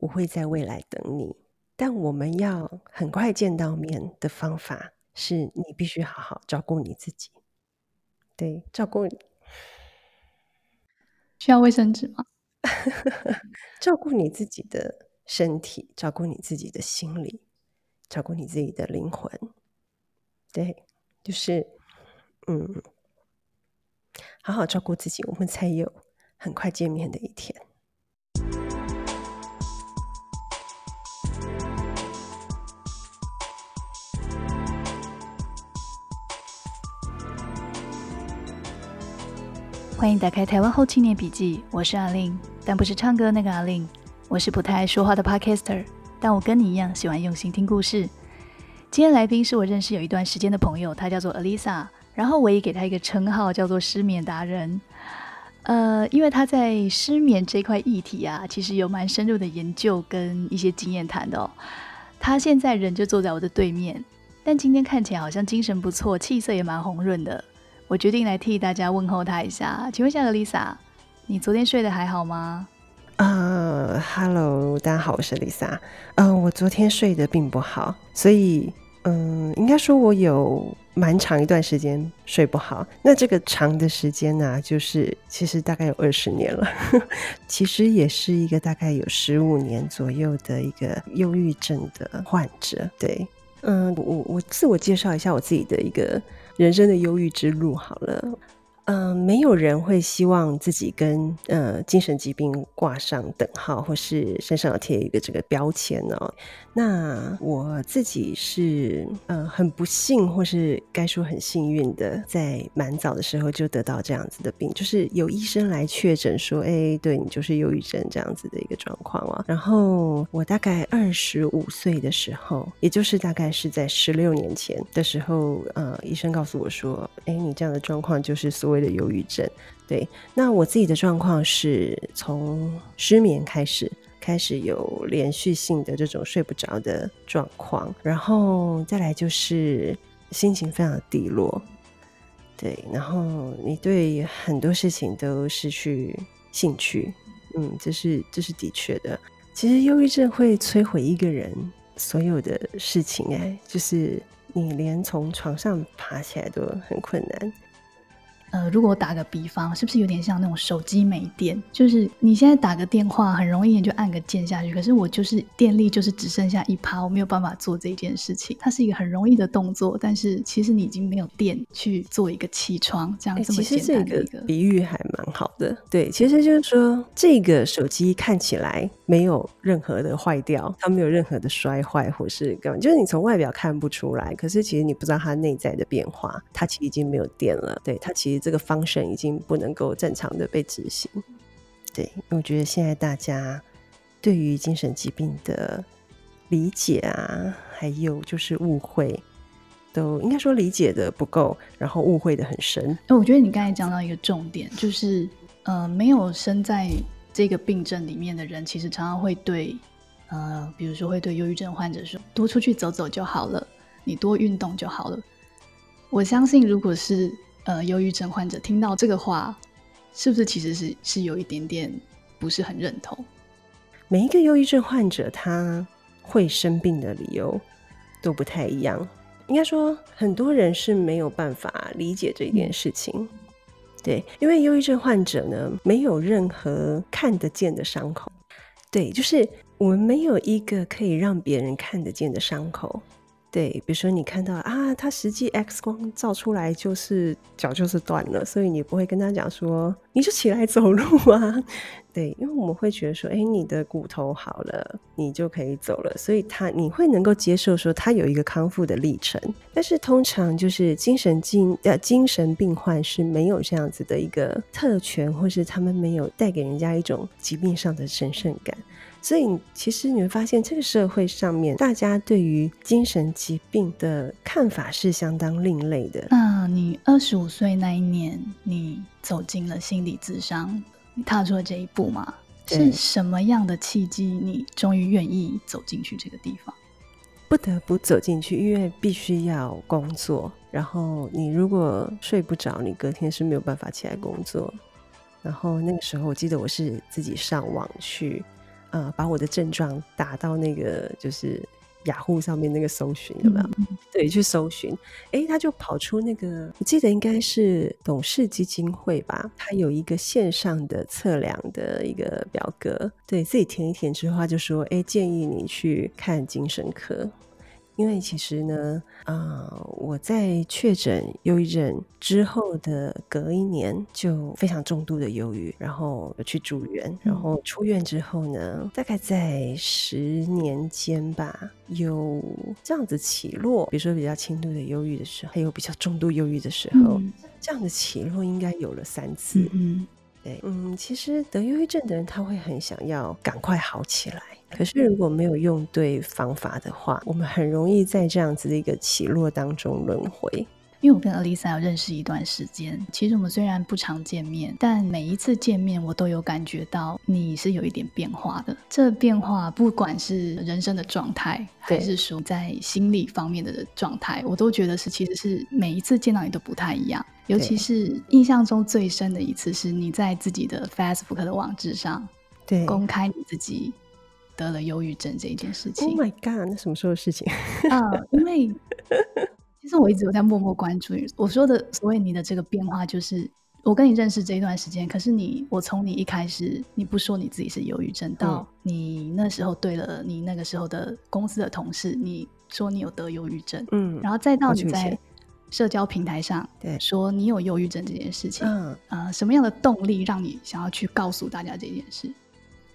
我会在未来等你。但我们要很快见到面的方法，是你必须好好照顾你自己。对，照顾你。需要卫生纸吗？照顾你自己的身体，照顾你自己的心理，照顾你自己的灵魂。对，就是，嗯，好好照顾自己，我们才有很快见面的一天。欢迎打开《台湾后青年笔记》，我是阿令，但不是唱歌那个阿令。我是不太爱说话的 Podcaster，但我跟你一样喜欢用心听故事。今天来宾是我认识有一段时间的朋友，他叫做 Alisa，然后我也给他一个称号叫做失眠达人。呃，因为他在失眠这块议题啊，其实有蛮深入的研究跟一些经验谈的哦。他现在人就坐在我的对面，但今天看起来好像精神不错，气色也蛮红润的。我决定来替大家问候他一下，请问一下，Lisa，你昨天睡得还好吗？呃，Hello，大家好，我是 Lisa。嗯，我昨天睡得并不好，所以，嗯，应该说我有蛮长一段时间睡不好。那这个长的时间呢，就是其实大概有二十年了，其实也是一个大概有十五年左右的一个忧郁症的患者。对，嗯，我我自我介绍一下我自己的一个。人生的忧郁之路，好了。嗯，没有人会希望自己跟呃精神疾病挂上等号，或是身上贴一个这个标签哦。那我自己是呃很不幸，或是该说很幸运的，在蛮早的时候就得到这样子的病，就是有医生来确诊说，哎，对你就是忧郁症这样子的一个状况啊。然后我大概二十五岁的时候，也就是大概是在十六年前的时候，呃，医生告诉我说，哎，你这样的状况就是所谓。的忧郁症，对，那我自己的状况是从失眠开始，开始有连续性的这种睡不着的状况，然后再来就是心情非常低落，对，然后你对很多事情都失去兴趣，嗯，这是这是的确的。其实忧郁症会摧毁一个人所有的事情，哎，就是你连从床上爬起来都很困难。呃，如果我打个比方，是不是有点像那种手机没电？就是你现在打个电话，很容易你就按个键下去，可是我就是电力就是只剩下一趴，我没有办法做这件事情。它是一个很容易的动作，但是其实你已经没有电去做一个起床这样这么简单的一个比喻，还蛮好的。对，其实就是说这个手机看起来没有任何的坏掉，它没有任何的摔坏或是干嘛，就是你从外表看不出来，可是其实你不知道它内在的变化，它其实已经没有电了。对，它其实。这个方式已经不能够正常的被执行。对，我觉得现在大家对于精神疾病的理解啊，还有就是误会，都应该说理解的不够，然后误会的很深。哎，我觉得你刚才讲到一个重点，就是呃，没有生在这个病症里面的人，其实常常会对呃，比如说会对忧郁症患者说，多出去走走就好了，你多运动就好了。我相信，如果是呃，忧郁症患者听到这个话，是不是其实是是有一点点不是很认同？每一个忧郁症患者他会生病的理由都不太一样。应该说，很多人是没有办法理解这件事情。对，因为忧郁症患者呢，没有任何看得见的伤口。对，就是我们没有一个可以让别人看得见的伤口。对，比如说你看到啊，他实际 X 光照出来就是脚就是断了，所以你不会跟他讲说你就起来走路啊。对，因为我们会觉得说，哎，你的骨头好了，你就可以走了，所以他你会能够接受说他有一个康复的历程。但是通常就是精神精呃精神病患是没有这样子的一个特权，或是他们没有带给人家一种疾病上的神圣感。所以，其实你会发现，这个社会上面，大家对于精神疾病的看法是相当另类的。那你二十五岁那一年，你走进了心理咨商，你踏出了这一步吗？是什么样的契机，你终于愿意走进去这个地方？不得不走进去，因为必须要工作。然后，你如果睡不着，你隔天是没有办法起来工作。然后那个时候，我记得我是自己上网去。呃把我的症状打到那个就是雅虎上面那个搜寻有没有？对，去搜寻，哎，他就跑出那个，我记得应该是董事基金会吧，他有一个线上的测量的一个表格，对自己填一填之后，他就说，哎，建议你去看精神科。因为其实呢，啊，我在确诊忧郁症之后的隔一年就非常重度的忧郁，然后去住院，然后出院之后呢，大概在十年间吧，有这样子起落，比如说比较轻度的忧郁的时候，还有比较重度忧郁的时候，这样的起落应该有了三次。嗯，对，嗯，其实得忧郁症的人他会很想要赶快好起来。可是如果没有用对方法的话，我们很容易在这样子的一个起落当中轮回。因为我跟 Alisa 有认识一段时间，其实我们虽然不常见面，但每一次见面我都有感觉到你是有一点变化的。这变化不管是人生的状态，还是说在心理方面的状态，我都觉得是其实是每一次见到你都不太一样。尤其是印象中最深的一次，是你在自己的 Facebook 的网志上对公开你自己。得了忧郁症这一件事情，Oh my god！那什么时候的事情啊？因为其实我一直有在默默关注你。我说的所谓你的这个变化，就是我跟你认识这一段时间，可是你，我从你一开始你不说你自己是忧郁症，到你那时候对了你那个时候的公司的同事，你说你有得忧郁症，嗯，然后再到你在社交平台上对说你有忧郁症这件事情，嗯啊，什么样的动力让你想要去告诉大家这件事？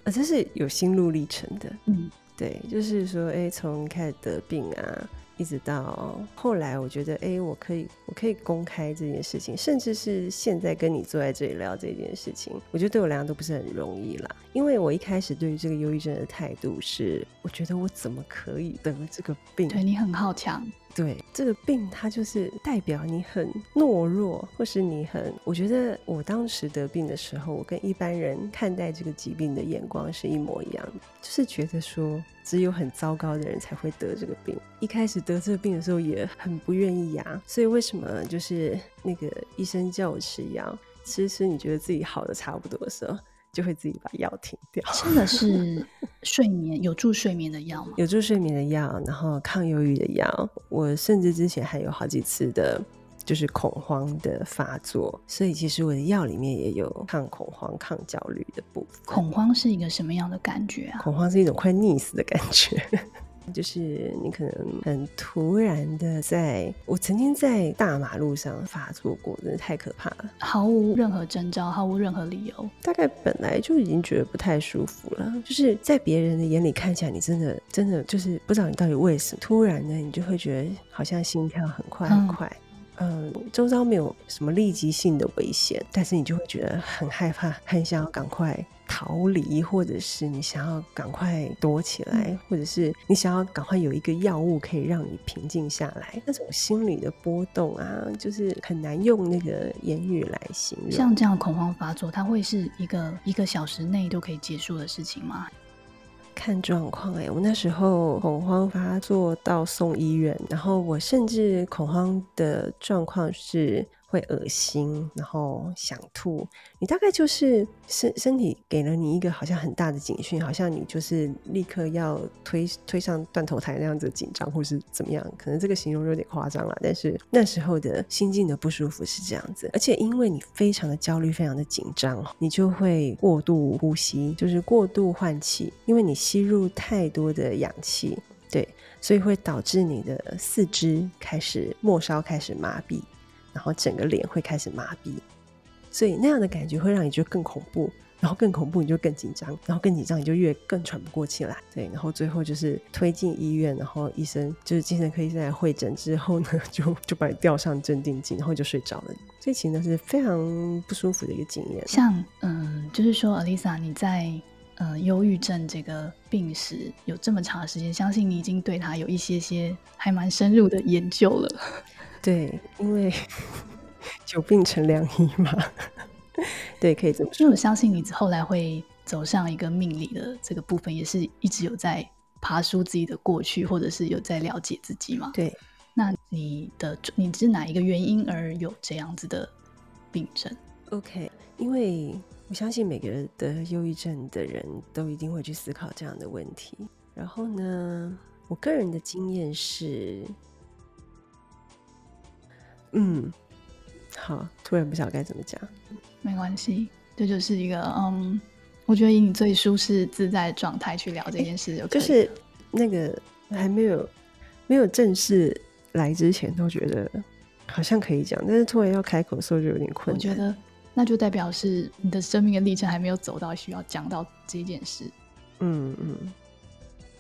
啊，这是有心路历程的，嗯，对，就是说，哎，从开始得病啊，一直到后来，我觉得，哎，我可以，我可以公开这件事情，甚至是现在跟你坐在这里聊这件事情，我觉得对我来讲都不是很容易啦。因为我一开始对于这个忧郁症的态度是，我觉得我怎么可以得了这个病？对你很好强。对这个病，它就是代表你很懦弱，或是你很……我觉得我当时得病的时候，我跟一般人看待这个疾病的眼光是一模一样的，就是觉得说只有很糟糕的人才会得这个病。一开始得这个病的时候也很不愿意呀，所以为什么就是那个医生叫我吃药，吃吃你觉得自己好的差不多的时候。就会自己把药停掉。真的是睡眠有助睡眠的药吗？有助睡眠的药，然后抗忧郁的药。我甚至之前还有好几次的，就是恐慌的发作，所以其实我的药里面也有抗恐慌、抗焦虑的部分。恐慌是一个什么样的感觉啊？恐慌是一种快溺死的感觉。就是你可能很突然的，在我曾经在大马路上发作过，真的太可怕了，毫无任何征兆，毫无任何理由，大概本来就已经觉得不太舒服了。就是在别人的眼里看起来，你真的真的就是不知道你到底为什么，突然的你就会觉得好像心跳很快很快。嗯，周遭没有什么立即性的危险，但是你就会觉得很害怕，很想要赶快逃离，或者是你想要赶快躲起来，或者是你想要赶快有一个药物可以让你平静下来，那种心理的波动啊，就是很难用那个言语来形容。像这样恐慌发作，它会是一个一个小时内都可以结束的事情吗？看状况哎，我那时候恐慌发作到送医院，然后我甚至恐慌的状况是。会恶心，然后想吐，你大概就是身身体给了你一个好像很大的警讯，好像你就是立刻要推推上断头台那样子紧张，或是怎么样？可能这个形容有点夸张了，但是那时候的心境的不舒服是这样子，而且因为你非常的焦虑，非常的紧张，你就会过度呼吸，就是过度换气，因为你吸入太多的氧气，对，所以会导致你的四肢开始末梢开始麻痹。然后整个脸会开始麻痹，所以那样的感觉会让你觉得更恐怖，然后更恐怖你就更紧张，然后更紧张你就越更喘不过气来。对，然后最后就是推进医院，然后医生就是精神科医生来会诊之后呢，就就把你吊上镇定剂，然后就睡着了。所以其实是非常不舒服的一个经验。像嗯，就是说，Alisa，你在嗯忧郁症这个病史有这么长的时间，相信你已经对他有一些些还蛮深入的研究了。对，因为 久病成良医嘛，对，可以这么说。因为我相信你后来会走上一个命理的这个部分，也是一直有在爬梳自己的过去，或者是有在了解自己嘛。对，那你的你是哪一个原因而有这样子的病症？OK，因为我相信每个人得忧郁症的人都一定会去思考这样的问题。然后呢，我个人的经验是，嗯，好，突然不晓得该怎么讲。没关系，这就是一个嗯，我觉得以你最舒适自在的状态去聊这件事，就就是那个还没有没有正式来之前，都觉得好像可以讲，但是突然要开口的时候就有点困难。我觉得那就代表是你的生命的历程还没有走到需要讲到这件事。嗯嗯。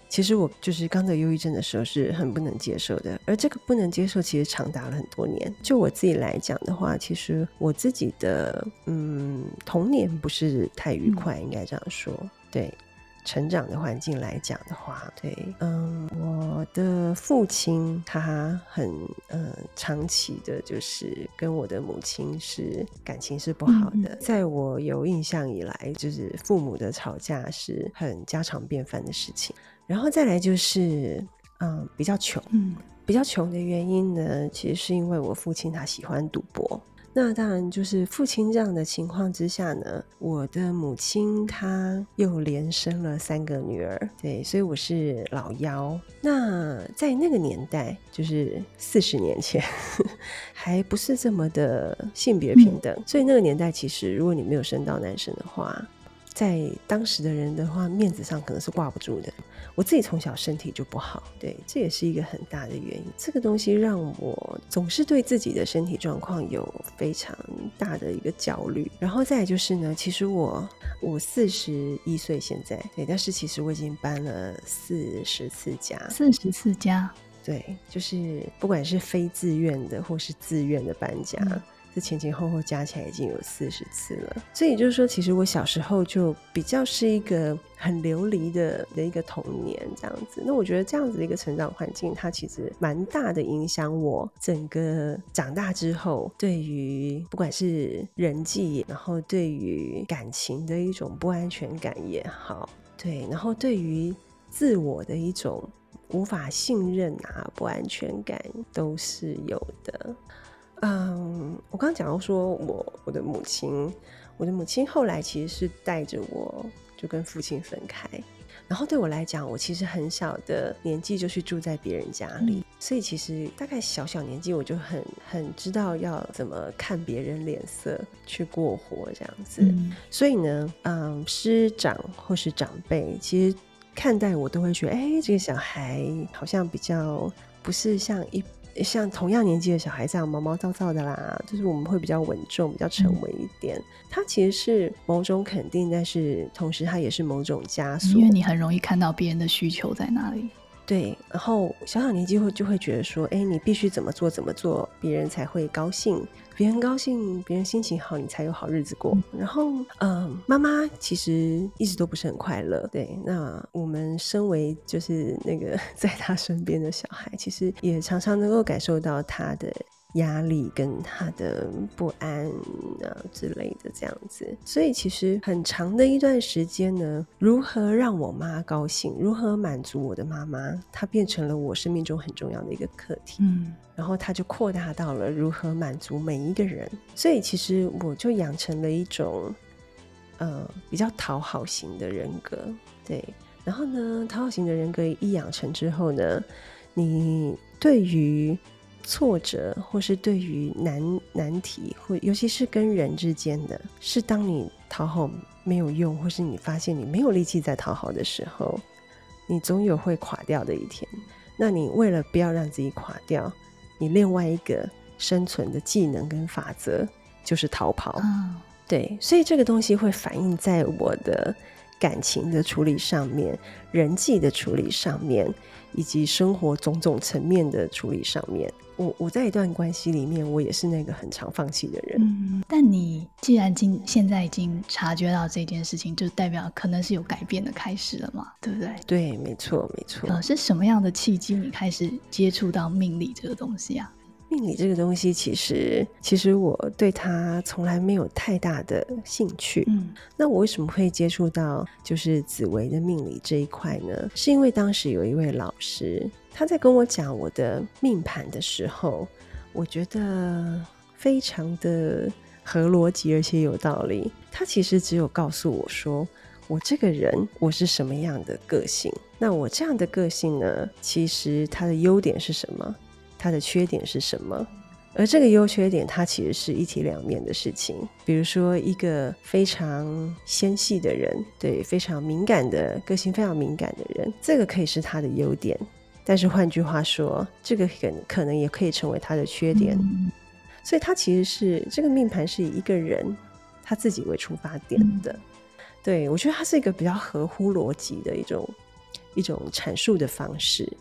其实我就是刚得忧郁症的时候是很不能接受的，而这个不能接受其实长达了很多年。就我自己来讲的话，其实我自己的嗯童年不是太愉快，应该这样说，对。成长的环境来讲的话，对，嗯，我的父亲他很嗯长期的，就是跟我的母亲是感情是不好的。在我有印象以来，就是父母的吵架是很家常便饭的事情。然后再来就是，嗯，比较穷，嗯，比较穷的原因呢，其实是因为我父亲他喜欢赌博。那当然，就是父亲这样的情况之下呢，我的母亲她又连生了三个女儿，对，所以我是老幺。那在那个年代，就是四十年前，还不是这么的性别平等，所以那个年代其实，如果你没有生到男生的话。在当时的人的话，面子上可能是挂不住的。我自己从小身体就不好，对，这也是一个很大的原因。这个东西让我总是对自己的身体状况有非常大的一个焦虑。然后再就是呢，其实我我四十一岁现在，对，但是其实我已经搬了四十次家，四十次家，对，就是不管是非自愿的或是自愿的搬家。这前前后后加起来已经有四十次了，所以就是说，其实我小时候就比较是一个很流离的的一个童年这样子。那我觉得这样子的一个成长环境，它其实蛮大的影响我整个长大之后对于不管是人际，然后对于感情的一种不安全感也好，对，然后对于自我的一种无法信任啊不安全感都是有的。嗯，我刚刚讲到说，我我的母亲，我的母亲后来其实是带着我就跟父亲分开，然后对我来讲，我其实很小的年纪就去住在别人家里，所以其实大概小小年纪我就很很知道要怎么看别人脸色去过活这样子，所以呢，嗯，师长或是长辈其实看待我都会觉得，哎，这个小孩好像比较不是像一。像同样年纪的小孩这样毛毛躁躁的啦，就是我们会比较稳重、比较沉稳一点。它其实是某种肯定，但是同时它也是某种枷锁，因为你很容易看到别人的需求在哪里。对，然后小小年纪会就会觉得说，哎，你必须怎么做怎么做，别人才会高兴，别人高兴，别人心情好，你才有好日子过。然后，嗯，妈妈其实一直都不是很快乐。对，那我们身为就是那个 在她身边的小孩，其实也常常能够感受到她的。压力跟他的不安啊之类的这样子，所以其实很长的一段时间呢，如何让我妈高兴，如何满足我的妈妈，它变成了我生命中很重要的一个课题。嗯，然后它就扩大到了如何满足每一个人，所以其实我就养成了一种呃比较讨好型的人格。对，然后呢，讨好型的人格一养成之后呢，你对于挫折，或是对于难难题，或尤其是跟人之间的，是当你讨好没有用，或是你发现你没有力气在讨好的时候，你总有会垮掉的一天。那你为了不要让自己垮掉，你另外一个生存的技能跟法则就是逃跑。对，所以这个东西会反映在我的感情的处理上面，人际的处理上面。以及生活种种层面的处理上面，我我在一段关系里面，我也是那个很常放弃的人。嗯，但你既然今现在已经察觉到这件事情，就代表可能是有改变的开始了嘛，对不对？对，没错，没错。呃，是什么样的契机你开始接触到命理这个东西啊？命理这个东西，其实其实我对它从来没有太大的兴趣。嗯，那我为什么会接触到就是紫薇的命理这一块呢？是因为当时有一位老师，他在跟我讲我的命盘的时候，我觉得非常的合逻辑而且有道理。他其实只有告诉我说，我这个人我是什么样的个性。那我这样的个性呢，其实它的优点是什么？它的缺点是什么？而这个优缺点，它其实是一体两面的事情。比如说，一个非常纤细的人，对非常敏感的个性非常敏感的人，这个可以是他的优点。但是换句话说，这个可可能也可以成为他的缺点。所以，他其实是这个命盘是以一个人他自己为出发点的。对我觉得它是一个比较合乎逻辑的一种一种阐述的方式。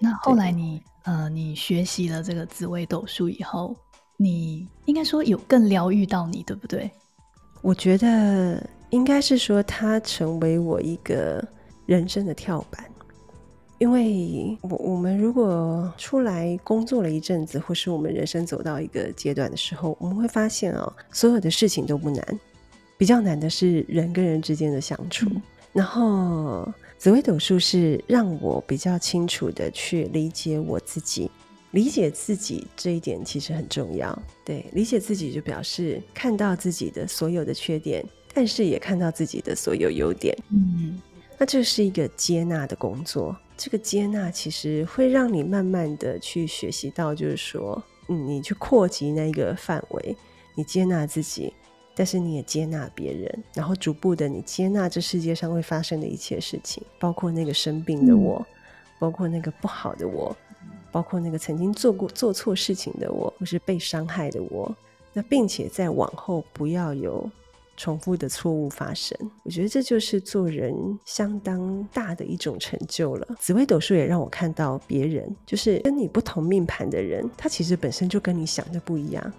那后来你。呃，你学习了这个紫微斗数以后，你应该说有更疗愈到你，对不对？我觉得应该是说，它成为我一个人生的跳板。因为我我们如果出来工作了一阵子，或是我们人生走到一个阶段的时候，我们会发现哦，所有的事情都不难，比较难的是人跟人之间的相处。然后。紫微斗数是让我比较清楚的去理解我自己，理解自己这一点其实很重要。对，理解自己就表示看到自己的所有的缺点，但是也看到自己的所有优点。嗯，那这是一个接纳的工作。这个接纳其实会让你慢慢的去学习到，就是说，嗯，你去扩及那个范围，你接纳自己。但是你也接纳别人，然后逐步的你接纳这世界上会发生的一切事情，包括那个生病的我，包括那个不好的我，包括那个曾经做过做错事情的我，或是被伤害的我。那并且在往后不要有重复的错误发生。我觉得这就是做人相当大的一种成就了。紫微斗数也让我看到别人，就是跟你不同命盘的人，他其实本身就跟你想的不一样。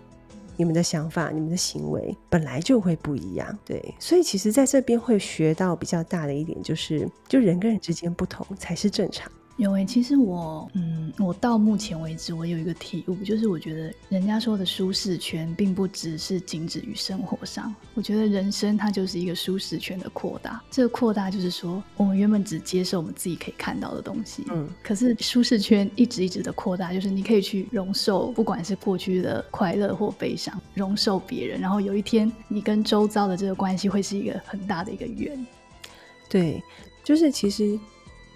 你们的想法、你们的行为本来就会不一样，对，所以其实在这边会学到比较大的一点，就是就人跟人之间不同才是正常。有诶，其实我，嗯，我到目前为止，我有一个体悟，就是我觉得人家说的舒适圈，并不只是仅止于生活上。我觉得人生它就是一个舒适圈的扩大。这个扩大就是说，我们原本只接受我们自己可以看到的东西，嗯，可是舒适圈一直一直的扩大，就是你可以去容受，不管是过去的快乐或悲伤，容受别人，然后有一天你跟周遭的这个关系会是一个很大的一个圆。对，就是其实。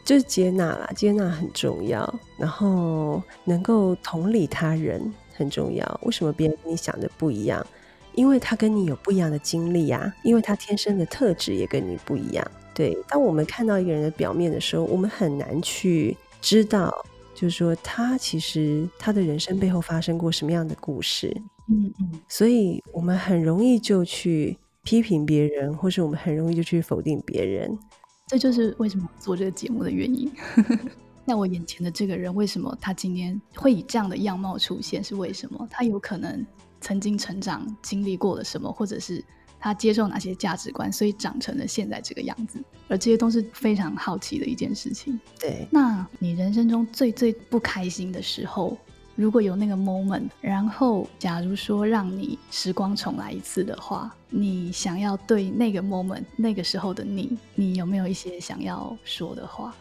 就是接纳啦，接纳很重要，然后能够同理他人很重要。为什么别人跟你想的不一样？因为他跟你有不一样的经历呀，因为他天生的特质也跟你不一样。对，当我们看到一个人的表面的时候，我们很难去知道，就是说他其实他的人生背后发生过什么样的故事。嗯嗯，所以我们很容易就去批评别人，或是我们很容易就去否定别人。这就是为什么做这个节目的原因。那我眼前的这个人，为什么他今天会以这样的样貌出现？是为什么？他有可能曾经成长经历过了什么，或者是他接受哪些价值观，所以长成了现在这个样子。而这些都是非常好奇的一件事情。对，那你人生中最最不开心的时候？如果有那个 moment，然后假如说让你时光重来一次的话，你想要对那个 moment 那个时候的你，你有没有一些想要说的话？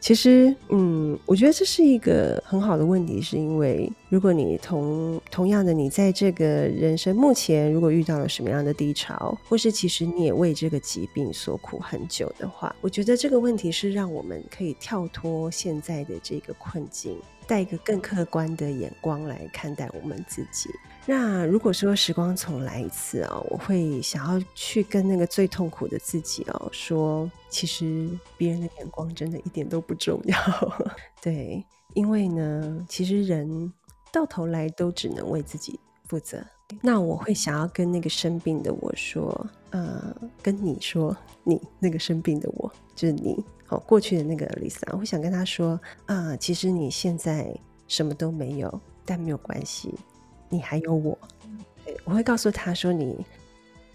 其实，嗯，我觉得这是一个很好的问题，是因为如果你同同样的你在这个人生目前如果遇到了什么样的低潮，或是其实你也为这个疾病所苦很久的话，我觉得这个问题是让我们可以跳脱现在的这个困境。带一个更客观的眼光来看待我们自己。那如果说时光重来一次啊，我会想要去跟那个最痛苦的自己哦说，其实别人的眼光真的一点都不重要。对，因为呢，其实人到头来都只能为自己负责。那我会想要跟那个生病的我说，呃，跟你说，你那个生病的我，就是你。好，过去的那个丽莎，我想跟他说啊，其实你现在什么都没有，但没有关系，你还有我。对，我会告诉他说，你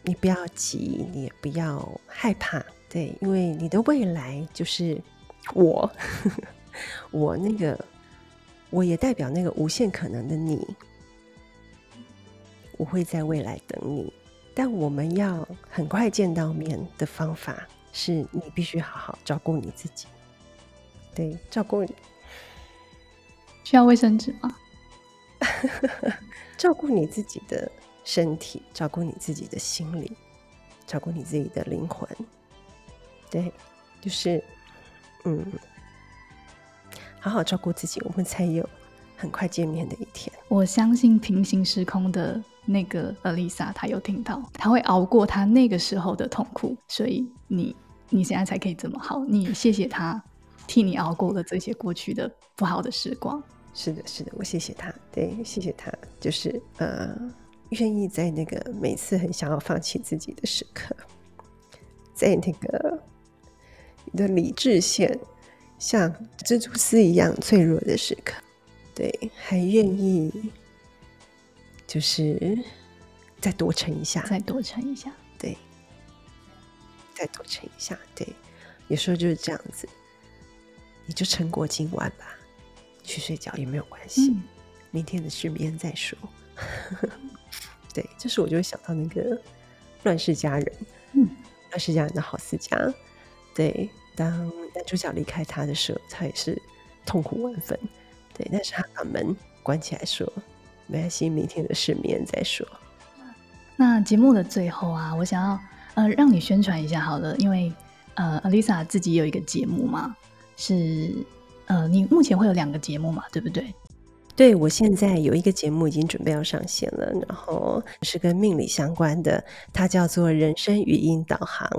你不要急，你也不要害怕，对，因为你的未来就是我，我那个我也代表那个无限可能的你，我会在未来等你，但我们要很快见到面的方法。是你必须好好照顾你自己，对，照顾你需要卫生纸吗？照顾你自己的身体，照顾你自己的心理，照顾你自己的灵魂。对，就是嗯，好好照顾自己，我们才有很快见面的一天。我相信平行时空的那个 Alisa，她有听到，她会熬过她那个时候的痛苦，所以你你现在才可以这么好。你谢谢她替你熬过了这些过去的不好的时光。是的，是的，我谢谢他，对，谢谢他，就是呃，愿意在那个每次很想要放弃自己的时刻，在那个你的理智线像蜘蛛丝一样脆弱的时刻，对，还愿意就是再多撑一下，再多撑一下，对，再多撑一下，对，有时候就是这样子，你就撑过今晚吧。去睡觉也没有关系，明天的失眠再说。对，这时我就会想到那个《乱世佳人》，嗯，《乱世佳人》的郝思嘉，对，当男主角离开他的时候，他也是痛苦万分。对，但是他把门关起来说：“没关系，明天的失眠再说。”那节目的最后啊，我想要呃让你宣传一下好了，因为呃，Alisa 自己有一个节目嘛，是。呃，你目前会有两个节目嘛？对不对？对，我现在有一个节目已经准备要上线了，然后是跟命理相关的，它叫做《人生语音导航》。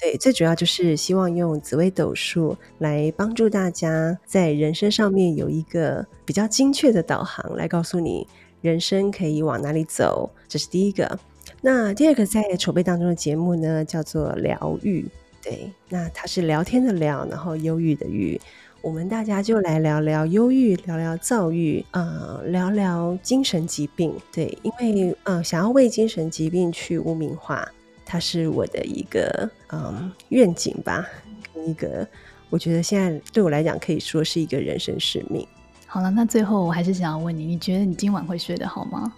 对，最主要就是希望用紫微斗数来帮助大家在人生上面有一个比较精确的导航，来告诉你人生可以往哪里走。这是第一个。那第二个在筹备当中的节目呢，叫做疗愈。对，那它是聊天的聊，然后忧郁的郁。我们大家就来聊聊忧郁，聊聊躁郁，呃，聊聊精神疾病。对，因为呃，想要为精神疾病去污名化，它是我的一个嗯愿景吧，一个我觉得现在对我来讲可以说是一个人生使命。好了，那最后我还是想要问你，你觉得你今晚会睡得好吗？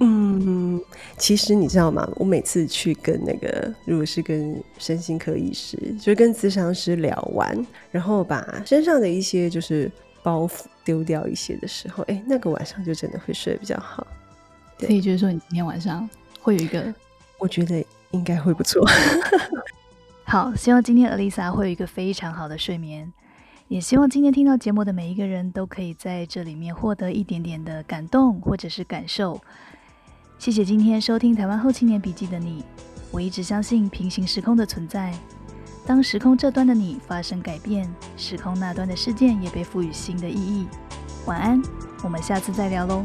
嗯，其实你知道吗？我每次去跟那个，如果是跟身心科医师，就是跟咨商师聊完，然后把身上的一些就是包袱丢掉一些的时候，哎，那个晚上就真的会睡得比较好。所以就是说，你今天晚上会有一个，我觉得应该会不错。好，希望今天 Alisa 会有一个非常好的睡眠，也希望今天听到节目的每一个人都可以在这里面获得一点点的感动或者是感受。谢谢今天收听《台湾后青年笔记》的你。我一直相信平行时空的存在。当时空这端的你发生改变，时空那端的事件也被赋予新的意义。晚安，我们下次再聊喽。